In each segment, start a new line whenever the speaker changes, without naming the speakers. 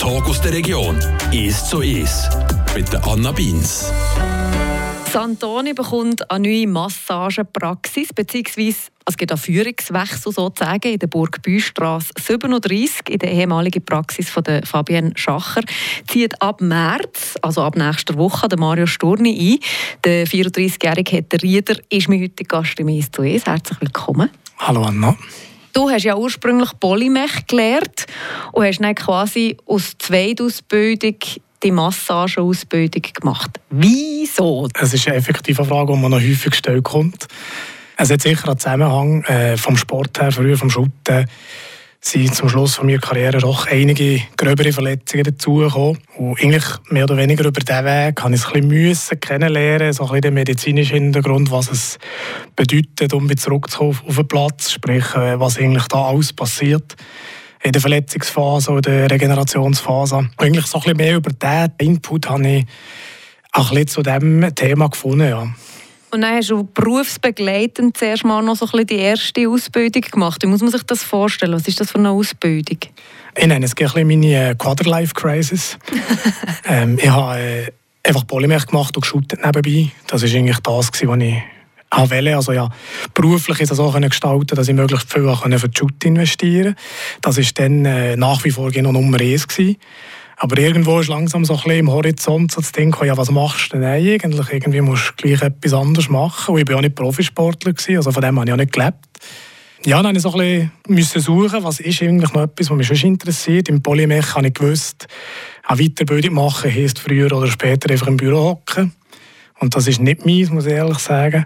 Talk aus der Region. «Ist so ist» mit der Anna Beins.
Santoni bekommt eine neue Massagepraxis, beziehungsweise es gibt einen Führungswechsel sozusagen in der Burg Büstrasse 37 in der ehemaligen Praxis von der Fabienne Schacher. Zieht ab März, also ab nächster Woche, der Mario Storni ein. Der 34-jährige Hetter Rieder ist mein heutiger Gast im «Ist so ist». Herzlich willkommen.
Hallo Anna.
Du hast ja ursprünglich Polymech gelernt und hast dann quasi aus Zweitausbildung die Massageausbildung gemacht. Wieso?
Es ist eine effektive Frage, die man noch häufig gestellt kommt. Es hat sicher einen Zusammenhang äh, vom Sport her, früher vom Schutten sind zum Schluss von meiner Karriere doch einige gröbere Verletzungen dazugekommen. Und eigentlich mehr oder weniger über diesen Weg habe ich es ein bisschen kennenlernen, so ein bisschen den medizinischen Hintergrund, was es bedeutet, um wieder zurückzukommen auf den Platz, sprich, äh, was eigentlich da alles passiert in der Verletzungsphase oder der Regenerationsphase. Und eigentlich so ein bisschen mehr über diesen Input habe ich auch ein bisschen zu diesem Thema gefunden, ja.
Und dann hast du berufsbegleitend zuerst mal noch so ein bisschen die erste Ausbildung gemacht. Wie muss man sich das vorstellen? Was ist das für eine Ausbildung?
Ich nenne es ein bisschen meine äh, Quarterlife-Crisis. ähm, ich habe äh, einfach Polymer gemacht und geshootet nebenbei. Das war eigentlich das, was ich wollte. Also ja, beruflich ist es auch gestalten, dass ich möglichst viel für die Shoot investieren konnte. Das war dann äh, nach wie vor noch Nummer eins. Gewesen. Aber irgendwo ist langsam so ein bisschen im Horizont so das Ding, ja, was machst du denn eigentlich? Irgendwie musst du gleich etwas anderes machen. Und ich war auch nicht Profisportler, gewesen, also von dem habe ich auch nicht gelebt. Ja, dann musste ich so ein bisschen suchen, was ist eigentlich noch etwas, was mich schon interessiert. Im Polymech habe ich gewusst, eine Weiterbildung machen heisst früher oder später einfach im Büro hocken. Und das ist nicht meins, muss ich ehrlich sagen.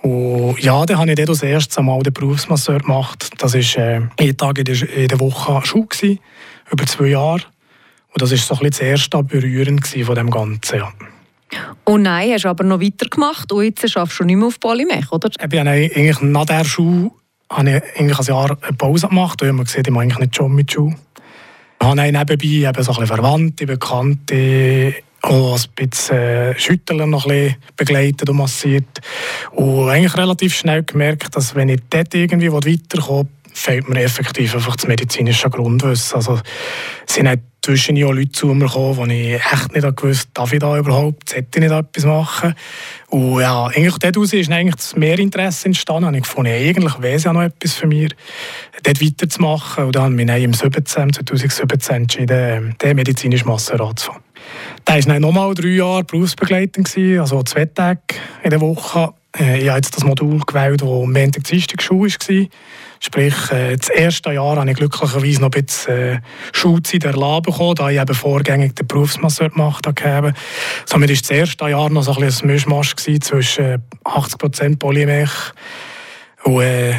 Und ja, dann habe ich dann das erste Mal den Berufsmasseur gemacht. Das war äh, jeden Tag in der, in der Woche Schule, über zwei Jahre. Und das war so ein bisschen das erste Berühren von dem Ganzen. Ja.
Und nein, hast du aber noch weitergemacht und jetzt schaffst du nicht mehr auf Polymech, oder?
Ich habe eigentlich nach der Schule habe ich eigentlich ein Jahr eine Pause gemacht ich habe gesehen, ich mache eigentlich nicht schon mit Schule. Ich habe nebenbei eben so ein bisschen Verwandte, Bekannte, auch ein bisschen äh, Schüttler noch ein bisschen begleitet und massiert. Und eigentlich relativ schnell gemerkt, dass wenn ich dort irgendwie weiterkomme, fehlt mir effektiv einfach das medizinische Grundwissen. Also, es sind zwischen auch Leute zu mir gekommen, wo ich echt nicht gewusst darf ich da überhaupt, sollte ich nicht etwas machen. Und ja, eigentlich daraus ist eigentlich das Mehrinteresse entstanden. Und ich gefunden, eigentlich wäre es ja noch etwas für mich, dort weiterzumachen. Und dann habe ich im 17, 2017 entschieden, den medizinischen Master anzufangen. Da war dann nochmal drei Jahre berufsbegleitend, also zwei Tage in der Woche. Äh, ich habe jetzt das Modul gewählt, das am Montag, Dienstag Schule war. Sprich, äh, das erste Jahr habe ich glücklicherweise noch ein bisschen äh, Schulzeit erlassen bekommen, da ich eben vorgängig den Berufsmasseur gemacht habe. Somit war das erste Jahr noch so ein, bisschen ein Mischmasch zwischen 80% Polymech und äh,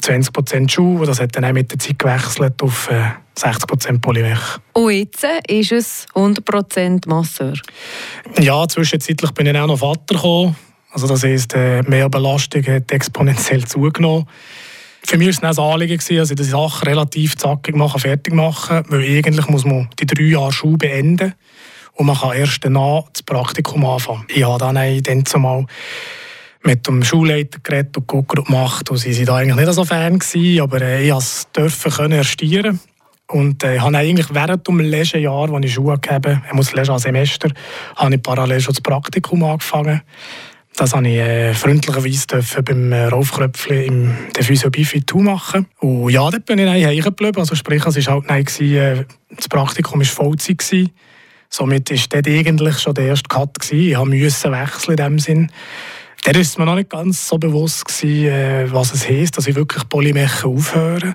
20% Schuh. Das hat dann auch mit der Zeit gewechselt auf äh, 60% Polymech.
Und jetzt ist es 100% Masseur?
Ja, zwischenzeitlich bin ich auch noch Vater gekommen. Also das heisst, äh, die Mehrbelastung hat exponentiell zugenommen. Für mich war es ein Anliegen, ich die Sache relativ zackig machen, fertig machen, weil eigentlich muss man die drei Jahre Schule beenden und man kann erst danach das Praktikum anfangen. Ich habe dann, dann zumal mit dem Schulleiter geredet und geguckt gemacht und sie waren da eigentlich nicht so Fan gewesen, aber äh, ich durfte können erstieren und äh, habe eigentlich während dem Lehrjahr, als ich Schule gegeben habe, ich muss Semester, habe ich parallel schon das Praktikum angefangen das habe ich äh, freundlicherweise beim äh, Rolf Kröpfli im der Physio Bifit machen. Und ja, dort bin ich dann geblieben. Also sprich, es war halt nein, gewesen, äh, das Praktikum war Vollzeit. Gewesen. Somit war dort eigentlich schon der erste Cut. Gewesen. Ich musste wechseln in dem Sinn. Da war mir noch nicht ganz so bewusst, gewesen, äh, was es heisst, dass ich wirklich Polymech aufhöre.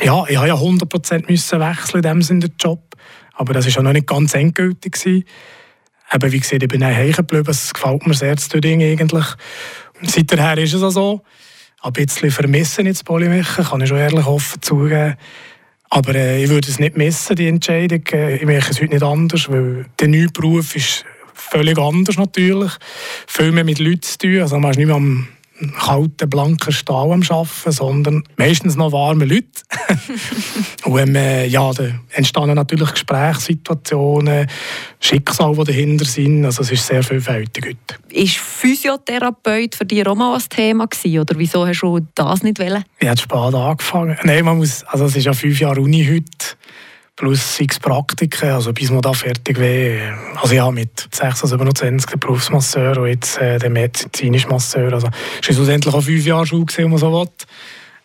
Ja, ich musste ja 100% wechseln in dem Sinn, den Job. Aber das war ja noch nicht ganz endgültig. Gewesen. Eben, wie gesagt, ich bin hängen geblieben. Es gefällt mir sehr, das Ding eigentlich. Seither ist es auch so. Ein bisschen vermissen jetzt Polymechen, kann ich schon ehrlich offen zugeben. Aber äh, ich würde es nicht missen, die Entscheidung. Äh, ich mache es heute nicht anders, weil der neue Beruf ist völlig anders natürlich. Viel mehr mit Leuten zu tun. Also man ist nicht mehr am kalten, blanken Stahl am Arbeiten, sondern meistens noch warme Leute. und ähm, ja, da entstanden natürlich Gesprächssituationen, Schicksale, die dahinter sind. Also es ist sehr vielfältig heute.
Ist Physiotherapeut für dich auch mal ein Thema gewesen, oder wieso hast du das nicht wollen?
Ich habe spät angefangen. Nein, man muss, also es ist ja fünf Jahre Uni heute plus sechs Praktiken, also bis man da fertig wäre. Also ja, mit 26, 27 der Berufsmasseur und jetzt äh, der medizinische Masseur. Also es war schlussendlich auch fünf Jahre Schule, wenn man so will.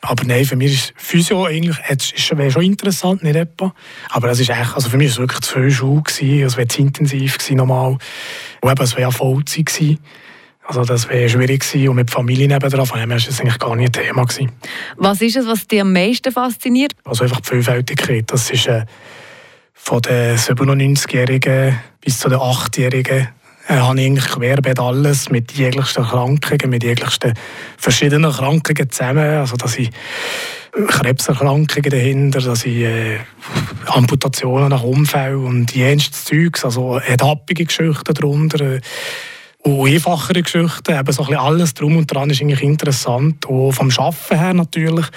Aber nein, für mich ist Physio eigentlich, es wäre schon interessant, nicht etwa. Aber es ist echt, also für mich war es wirklich zu viel Schule, gewesen, es wäre zu intensiv gewesen, normal. Und eben, es wäre ja Vollzeit gewesen. Also das wäre schwierig gewesen und mit Familie nebendran, von dem her war das eigentlich gar nicht ein Thema. Gewesen.
Was ist es, was dich am meisten fasziniert?
Also einfach die Vielfältigkeit. Das ist äh, von den 97-Jährigen bis zu den 8-Jährigen äh, habe ich eigentlich querbeet alles mit jeglichsten Krankungen, mit jeglichsten verschiedenen Krankungen zusammen. Also dass ich Krebserkrankungen dahinter, dass ich äh, Amputationen nach Unfällen und jenstes Zeugs, also happige Geschichten darunter. Äh, und einfachere Geschichten, eben so ein alles drum und dran ist eigentlich interessant. Und vom Arbeiten her natürlich.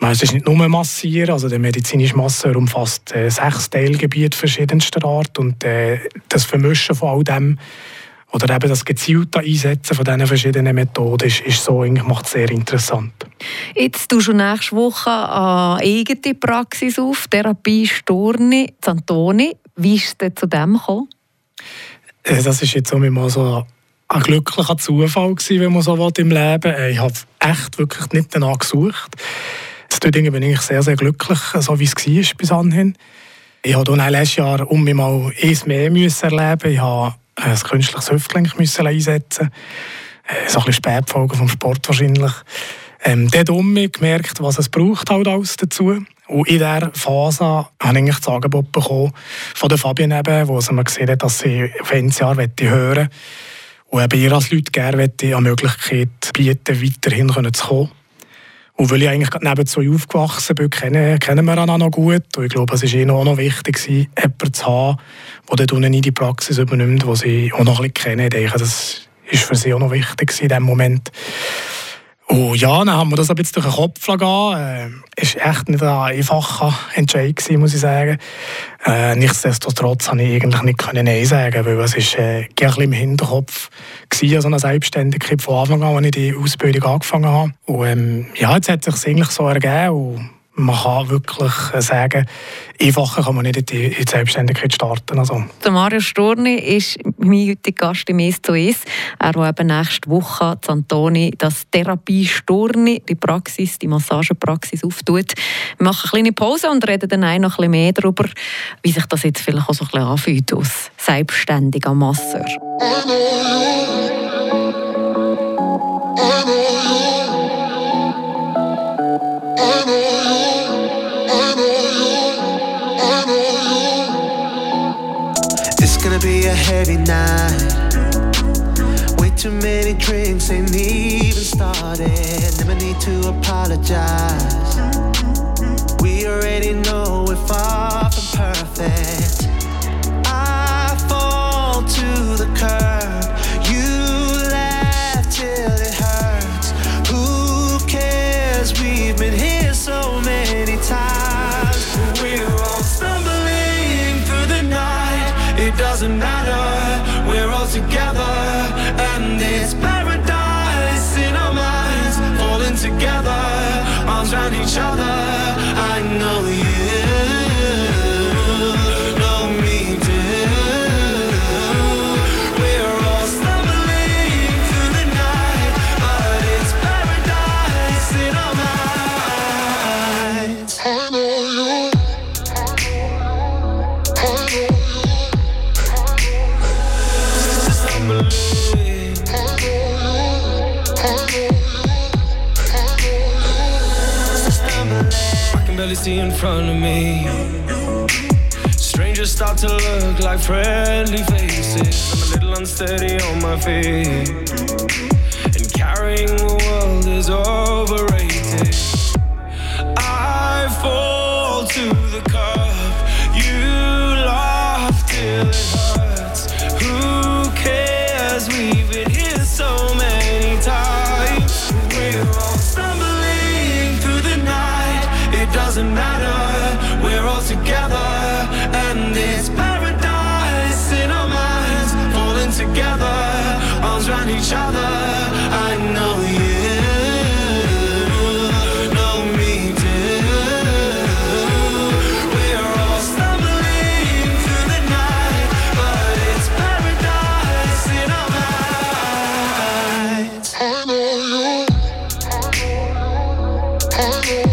Es ist nicht nur Massieren, also der medizinische Masseur umfasst äh, sechs Teilgebiete verschiedenster Art und äh, das Vermischen von all dem oder eben das gezielte Einsetzen von diesen verschiedenen Methoden ist, ist so, macht es sehr interessant.
Jetzt tust du nächste Woche eine eigene Praxis auf, Therapie Storni, Zantoni. Wie ist es zu dem gekommen?
Äh, das ist jetzt mal so ein glücklicher Zufall gewesen, wenn man so will, im Leben. Äh, ich habe echt wirklich nicht danach gesucht. Dort bin ich sehr, sehr glücklich, so wie es war bis anhin. Ich habe dann letztes Jahr um mich mal eins mehr müssen erleben. Ich habe äh, ein künstliches Hüftgelenk müssen einsetzen. So ein bisschen Spätfolgen vom Sport wahrscheinlich. Ähm, dort um gemerkt, was es braucht halt alles dazu. Und in dieser Phase habe ich das Angebot bekommen von der Fabian eben, wo sie mir gesehen hat, dass sie auf ein Jahr hören möchte. Und eben ihr als Leute gerne eine Möglichkeit bieten, weiterhin zu kommen. Und weil ich eigentlich neben zwei aufgewachsen bin, kennen, kennen wir einander noch gut. Und ich glaube, es war ihnen auch noch wichtig, jemanden zu haben, der dann in die Praxis übernimmt, den sie auch noch ein bisschen kennen. Ich denke, das war für sie auch noch wichtig in diesem Moment. Und ja, dann haben wir das ein bisschen durch den Kopf gegangen. Es war echt nicht ein einfacher Entscheid, muss ich sagen. Äh, nichtsdestotrotz konnte ich eigentlich nicht Nein sagen, weil es ist, äh, ein bisschen im Hinterkopf war, so eine Selbstständigkeit von Anfang an, als ich die Ausbildung angefangen habe. Und ähm, ja, jetzt hat es sich eigentlich so ergeben. Und man kann wirklich sagen, einfacher kann man nicht in die, in die Selbstständigkeit starten. Also.
Der Mario Storni ist mein heutiger Gast im «Es zu Es». Er will eben nächste Woche in Antoni das Therapie Storni, die Praxis, die Massagepraxis auftut. Wir machen eine kleine Pause und reden dann auch noch ein bisschen mehr darüber, wie sich das jetzt vielleicht auch so ein bisschen anfühlt als selbstständiger Masseur. A night. Way too many drinks ain't even started. Never need to apologize. We already know we're far see in front of me. Strangers start to look like friendly faces. I'm a little unsteady on my feet. And carrying the world is overrated. I fall to the cup. You laugh till it hurts.
Hello.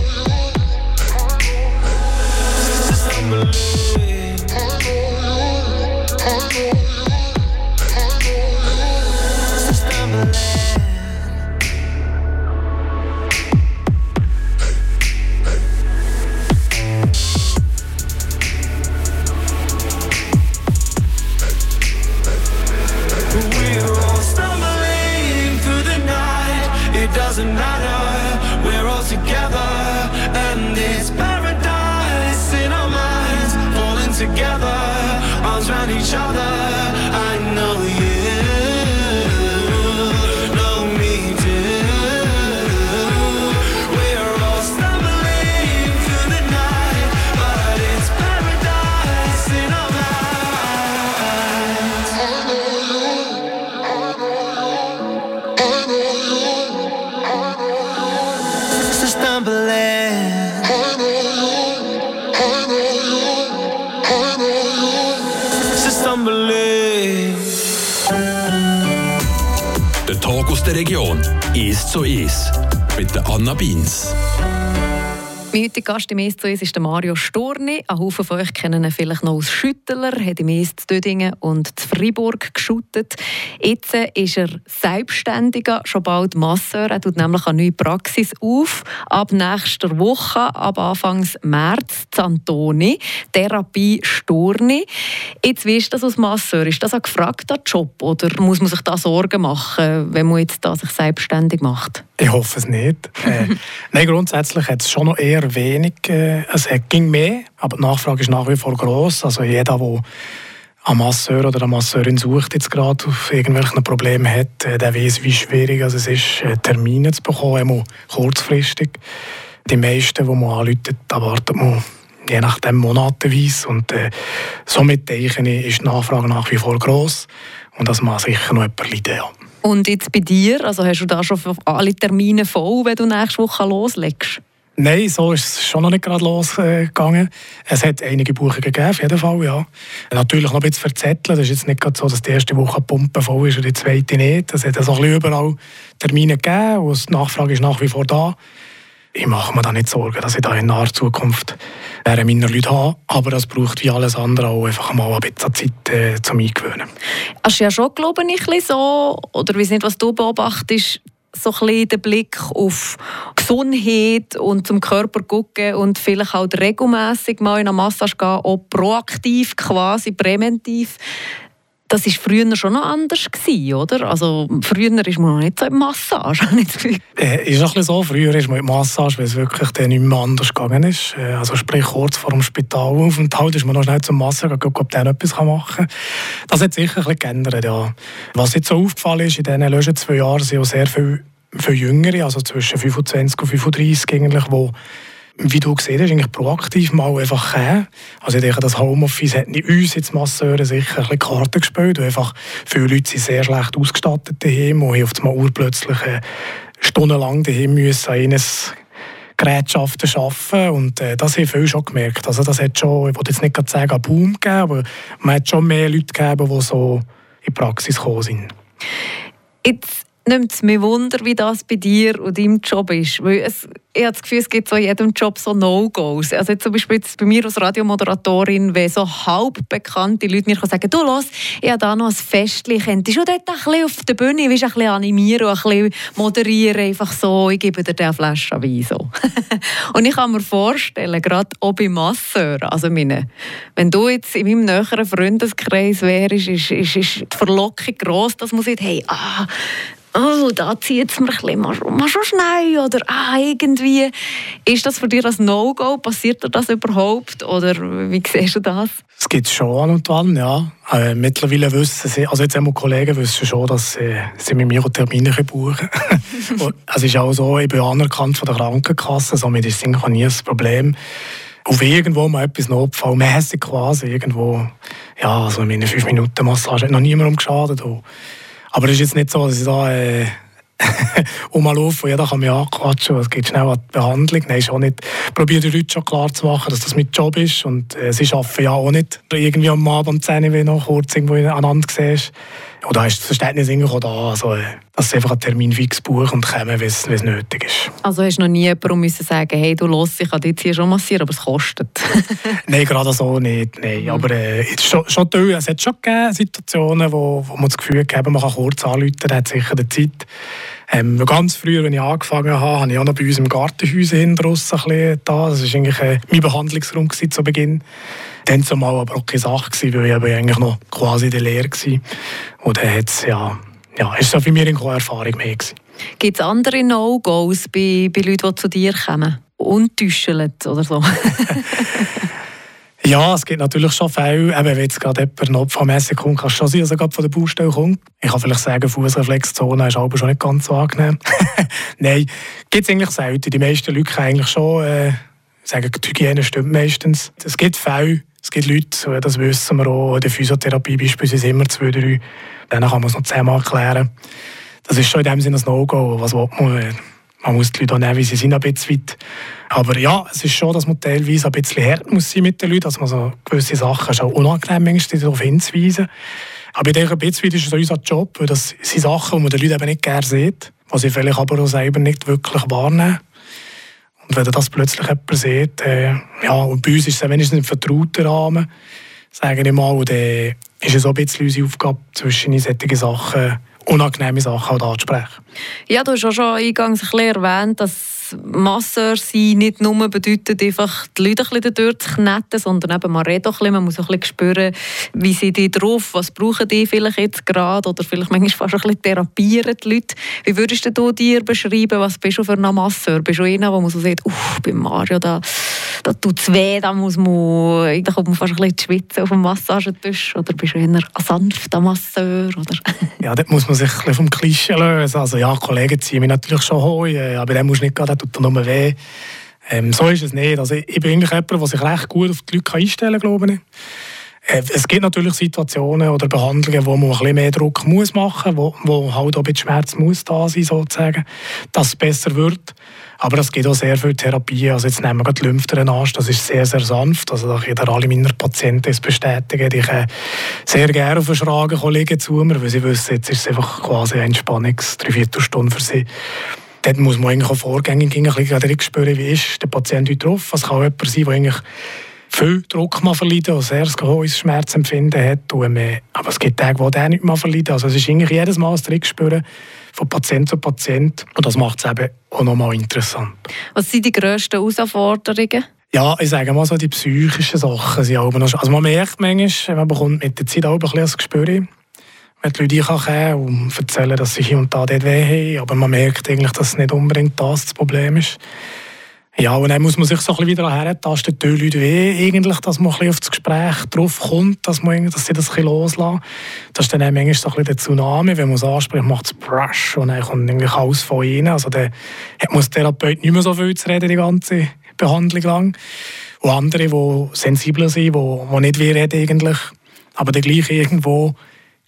Region. «Es zu Es» mit der Anna Beins.
Mein heutiger Gast im «Es ist der Mario Storni. Ein Haufen von euch kennen ihn vielleicht noch als Schüttler. Er hat im «Es Dödingen und zu Freiburg geschüttet. Jetzt ist er Selbstständiger, schon bald Masseur. Er tut nämlich eine neue Praxis auf. Ab nächster Woche, ab Anfang März, Zantoni. Therapie Storni. Jetzt wie ist das als Masseur? Ist das ein gefragter Job oder muss man sich da Sorgen machen, wenn man jetzt da sich selbstständig macht?
Ich hoffe es nicht. äh, nein, grundsätzlich hat es schon noch eher wenig. Äh, es ging mehr, aber die Nachfrage ist nach wie vor groß. Also jeder, der einen Masseur oder eine Masseurin sucht, jetzt gerade auf irgendwelchen Problemen hat, äh, der weiß, wie schwierig es ist, äh, Termine zu bekommen, auch kurzfristig. Die meisten, die man anruft, erwartet man je nachdem monatenweise. Und äh, somit denke ich, ist die Nachfrage nach wie vor groß und das mag sicher noch jemand leiden.
Und jetzt bei dir, also hast du da schon alle Termine voll, wenn du nächste Woche loslegst?
Nein, so ist es schon noch nicht gerade losgegangen. Es hat einige Buchungen gegeben, auf jeden Fall, ja. Natürlich noch ein bisschen verzetteln. Das ist jetzt nicht so, dass die erste Woche Pumpe voll ist und die zweite nicht. Es hat also ein bisschen überall Termine gegeben und die Nachfrage ist nach wie vor da. Ich mache mir da nicht Sorgen, dass ich da in naher Zukunft während meiner Leute habe. Aber das braucht wie alles andere auch einfach mal ein bisschen Zeit äh, zum Eingewöhnen.
Hast du ja schon, glaube ich, so, oder weiß nicht, was du beobachtest, so ein bisschen den Blick auf Gesundheit und zum Körper gucken und vielleicht auch regelmäßig mal in eine Massage gehen, auch proaktiv, quasi präventiv. Das war früher schon noch anders, gewesen, oder? Also früher ist man noch nicht so in Massage,
äh, ist ein bisschen so. Früher ist man in Massage, weil es wirklich dann nicht mehr anders gegangen ist. Äh, also sprich, kurz vor dem Spitalaufenthalt ist man noch schnell zum Massage gucken, ob der etwas machen kann. Das hat sicher ein bisschen geändert, ja. Was jetzt so aufgefallen ist, in diesen letzten zwei Jahren sind auch sehr viele, viele Jüngere, also zwischen 25 und 35 eigentlich, die wie du gesehen hast, eigentlich proaktiv mal einfach kommen. Also ich denke, das Homeoffice hat nicht uns jetzt Masseure sicher ein bisschen Karten gespielt. Und einfach viele Leute sind sehr schlecht ausgestattet daheim und haben auf urplötzlich äh, stundenlang daheim müssen an Gerätschaften arbeiten und äh, das haben viele schon gemerkt. Also das hat schon, ich will jetzt nicht sagen, einen Boom gegeben, aber man hat schon mehr Leute gegeben, die so in die Praxis gekommen sind.
Jetzt nimmt es mich Wunder, wie das bei dir und deinem Job ist. Weil es, ich habe das Gefühl, es gibt so in jedem Job so No-Gos. Also zum Beispiel jetzt bei mir als Radiomoderatorin, wenn so halb bekannte Leute mir sagen, du los, ich habe da noch ein Festchen, könntest du dort ein bisschen auf der Bühne ein bisschen animieren und ein bisschen moderieren, einfach so, ich gebe dir eine Flasche Wein. So. und ich kann mir vorstellen, gerade auch bei Masseuren, also meine, wenn du jetzt in meinem näheren Freundeskreis wärst, ist, ist, ist die Verlockung gross, dass man sagt, hey, ah, oh, da zieht es mir ein bisschen, mal schon schnell oder ah, irgendwie. Ist das für dich ein No-Go? Passiert dir das überhaupt oder wie siehst du das?
Es gibt schon an und wann, ja. Äh, mittlerweile wissen sie, also jetzt einmal Kollegen wissen schon, dass sie, sie mit mir Termine buchen können. es ist auch so, ich bin anerkannt von der Krankenkasse, somit ist es nie ein Problem. Auf irgendwo mal etwas notfallmäßig quasi, irgendwo, ja, also meine 5-Minuten-Massage hat noch niemandem geschadet. Und aber es ist jetzt nicht so, dass ich da äh, rumlaufe und jeder kann mich anquatschen. Es geht schnell an die Behandlung. Nein, schon nicht. Ich probiere den Leuten schon klar zu machen, dass das mein Job ist. Und äh, sie arbeiten ja auch nicht irgendwie am Abend um 10 Uhr noch kurz irgendwo aneinander siehst. Und da ist das Verständnis auch da. Also, dass sie einfach einen Termin fix buchen und kommen, wenn es nötig ist.
Also hast du noch nie jemandem müssen sagen, hey, du los, ich kann dich jetzt schon massieren, aber es kostet?
nein, gerade so nicht. Nein. Mhm. Aber äh, schon, schon toll. es hat schon gegeben Situationen, wo, wo man das Gefühl hat, man kann kurz anrufen, hat sicher die Zeit. Ähm, ganz früher, als ich angefangen habe, habe ich auch noch bei uns im Gartenhaus ein bisschen da. Das war eigentlich äh, mein Behandlungsraum zu Beginn. Dann zumal aber auch keine Sache, gewesen, weil ich eigentlich noch quasi der Lehre war. Und dann hat es, ja, ja, ist so für mich eine Erfahrung mehr gewesen.
Gibt es andere No-Gos bei, bei Leuten, die zu dir kommen? Untäuscheln oder so?
Ja, es gibt natürlich schon Fälle, eben, wenn jetzt gerade jemand notfallmässig kommt, kann es schon sein, dass er gerade von der Baustelle kommt. Ich kann vielleicht sagen, Fußreflexzone ist aber schon nicht ganz so angenehm. Nein, gibt es eigentlich selten. Die meisten Leute können eigentlich schon äh, sagen, die Hygiene stimmt meistens. Es gibt Fälle, es gibt Leute, das wissen wir auch, in der Physiotherapie beispielsweise immer zwei, drei. Dann kann man es noch zehnmal erklären. Das ist schon in dem Sinne ein No-Go. Was will man? Man muss die Leute auch nehmen, wie sie sind, ein bisschen weit. Aber ja, es ist schon, dass man teilweise ein bisschen hart muss sein mit den Leuten, dass man so gewisse Sachen schon unangenehm ist, darauf hinzuweisen. Aber ich denke, ein bisschen ist es unser Job, weil das sind Sachen, die man den Leuten eben nicht gerne sieht, die sie vielleicht aber auch selber nicht wirklich wahrnehmen. Und wenn das plötzlich jemand sieht, äh, ja, und bei uns ist es wenigstens ein vertrauter Rahmen, sage ich mal, und dann ist es auch ein bisschen unsere Aufgabe, zwischen solche Sachen, unangenehme Sachen halt anzusprechen.
Ja, du hast auch schon eingangs ein bisschen erwähnt, dass Masseur sein nicht nur bedeutet, einfach die Leute ein bisschen durchzukneten, sondern eben, man redet auch ein bisschen, man muss auch ein bisschen spüren, wie sind die drauf, was brauchen die vielleicht jetzt gerade oder vielleicht manchmal fast ein bisschen therapieren die Leute. Wie würdest du dir beschreiben, was bist du für ein Masseur? Bist du einer, der man so sagt, uff, bei Mario, da, da tut es weh, da muss man, da kommt man fast ein bisschen schwitzen auf dem Massagetisch oder bist du eher ein sanfter Masseur? Oder?
ja, dort muss man sich ein bisschen vom Klischee lösen. Also ja, Kollegen ziehen mich natürlich schon hoch, aber dann muss nicht gerade tut er nur weh. Ähm, so ist es nicht. Also ich bin eigentlich jemand, der sich recht gut auf die Leute einstellen kann, glaube ich. Äh, es gibt natürlich Situationen oder Behandlungen, wo man ein bisschen mehr Druck muss machen muss, wo, wo halt auch ein bisschen Schmerz muss da sein sozusagen, dass es besser wird. Aber es gibt auch sehr viel Therapie. Also jetzt nehmen wir die Lymphdrainage, das ist sehr, sehr sanft. Also da können alle meine Patienten es bestätigen. Die können sehr gerne auf den Schragen liegen zu mir, weil sie wissen, jetzt ist es einfach quasi eine Entspannungs-, Dreiviertelstunde für sie. Dort muss man eigentlich auch vorgängig ein bisschen spüren, wie ist der Patient heute drauf. Es kann jemand sein, der eigentlich viel Druck mal verleiden und sehr hohes Schmerzempfinden hat. Und, äh, aber es gibt Tage, wo der nicht mal verleiden. Also es ist eigentlich jedes Mal ein Trick spüren von Patient zu Patient. Und das macht es eben auch nochmal interessant.
Was sind die grössten Herausforderungen?
Ja, ich sage mal so, die psychischen Sachen sind auch noch... Also man merkt manchmal, man bekommt mit der Zeit auch ein bisschen das Gespür wenn die Leute kommen und erzählen, dass sie hier und da dort weh haben. Aber man merkt eigentlich, dass nicht unbedingt das das Problem ist. Ja, und dann muss man sich so ein bisschen wieder herentasten, die Leute weh eigentlich, dass man ein bisschen auf das Gespräch drauf kommt, dass, man, dass sie das ein bisschen loslassen. Das ist dann manchmal so ein bisschen der Tsunami, wenn man es anspricht, macht es Brush und dann kommt eigentlich alles von ihnen. Also dann muss der Therapeut nicht mehr so viel zu reden, die ganze Behandlung lang. Und andere, die sensibler sind, die, die nicht weh reden eigentlich, aber dann gleich irgendwo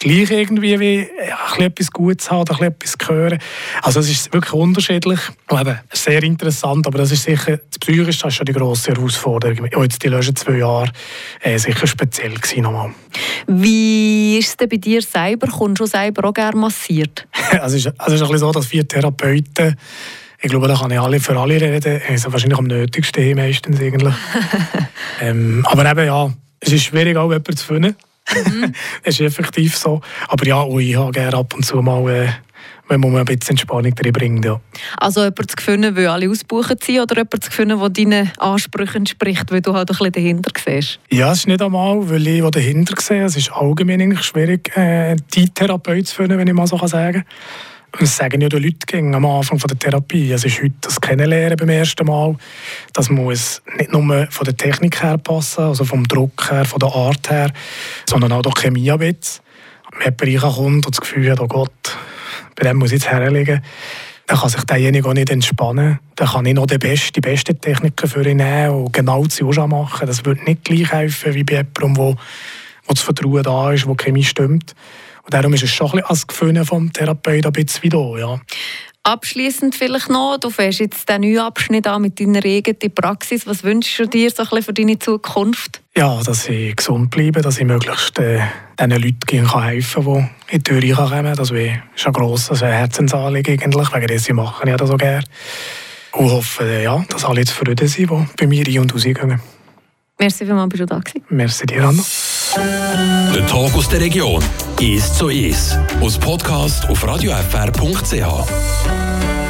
gleich irgendwie wie ja, etwas Gutes haben oder etwas hören. Also es ist wirklich unterschiedlich. Und eben, sehr interessant, aber das ist sicher, das Psychische ist schon die grosse Herausforderung. Und jetzt die letzten zwei Jahre äh, sicher speziell gewesen nochmal.
Wie ist es denn bei dir selber? Kommst du selber auch gerne massiert?
also es ist, also es ist ein bisschen so, dass vier Therapeuten ich glaube, da kann ich alle für alle reden. Also wahrscheinlich am nötigsten meistens eigentlich. ähm, aber eben ja, es ist schwierig auch jemanden zu finden. Mhm. das ist effektiv so. Aber ja, ich habe gerne ab und zu mal... Äh, wenn man ein bisschen Entspannung drin bringt. Ja.
Also jemanden zu finden, der alle ausbuchen sind oder jemanden zu finden, der deinen Ansprüchen entspricht, weil du halt ein bisschen dahinter siehst?
Ja, es ist nicht einmal, weil ich dahinter sehe. Es ist allgemein schwierig, äh, die Therapeut zu finden, wenn ich mal so sagen kann. Das sagen ja die Leute am Anfang der Therapie. Es ist heute das Kennenlernen beim ersten Mal. Das muss nicht nur von der Technik her passen, also vom Druck her, von der Art her, sondern auch der Chemie ein bisschen. Wenn jemand reinkommt und das Gefühl hat, oh Gott, bei dem muss ich jetzt herlegen, dann kann sich derjenige auch nicht entspannen. Dann kann ich noch die beste, die beste Techniken für ihn nehmen und genau das auch machen. Das würde nicht gleich helfen wie bei jemandem, wo, wo das Vertrauen da ist, wo die Chemie stimmt. Und darum ist es schon ein bisschen als Gefühl vom Therapeuten ein bisschen wieder, ja.
Abschließend vielleicht noch, du fährst jetzt den neuen Abschnitt an mit deiner eigenen Praxis. Was wünschst du dir so ein bisschen für deine Zukunft?
Ja, dass ich gesund bleibe, dass ich möglichst äh, den Leuten kann helfen kann, die in die Tür kommen. Das ist ein grosses Herzensanliegen eigentlich, wegen dessen machen ich das so gerne. Und hoffe, äh, ja, dass alle zufrieden sind, die bei mir rein und rausgehen.
Merci vielmals, bist du da gewesen.
Merci dir, Anna.
Der Tag aus der Region ist zu ist. Aus Podcast auf radiofr.ch.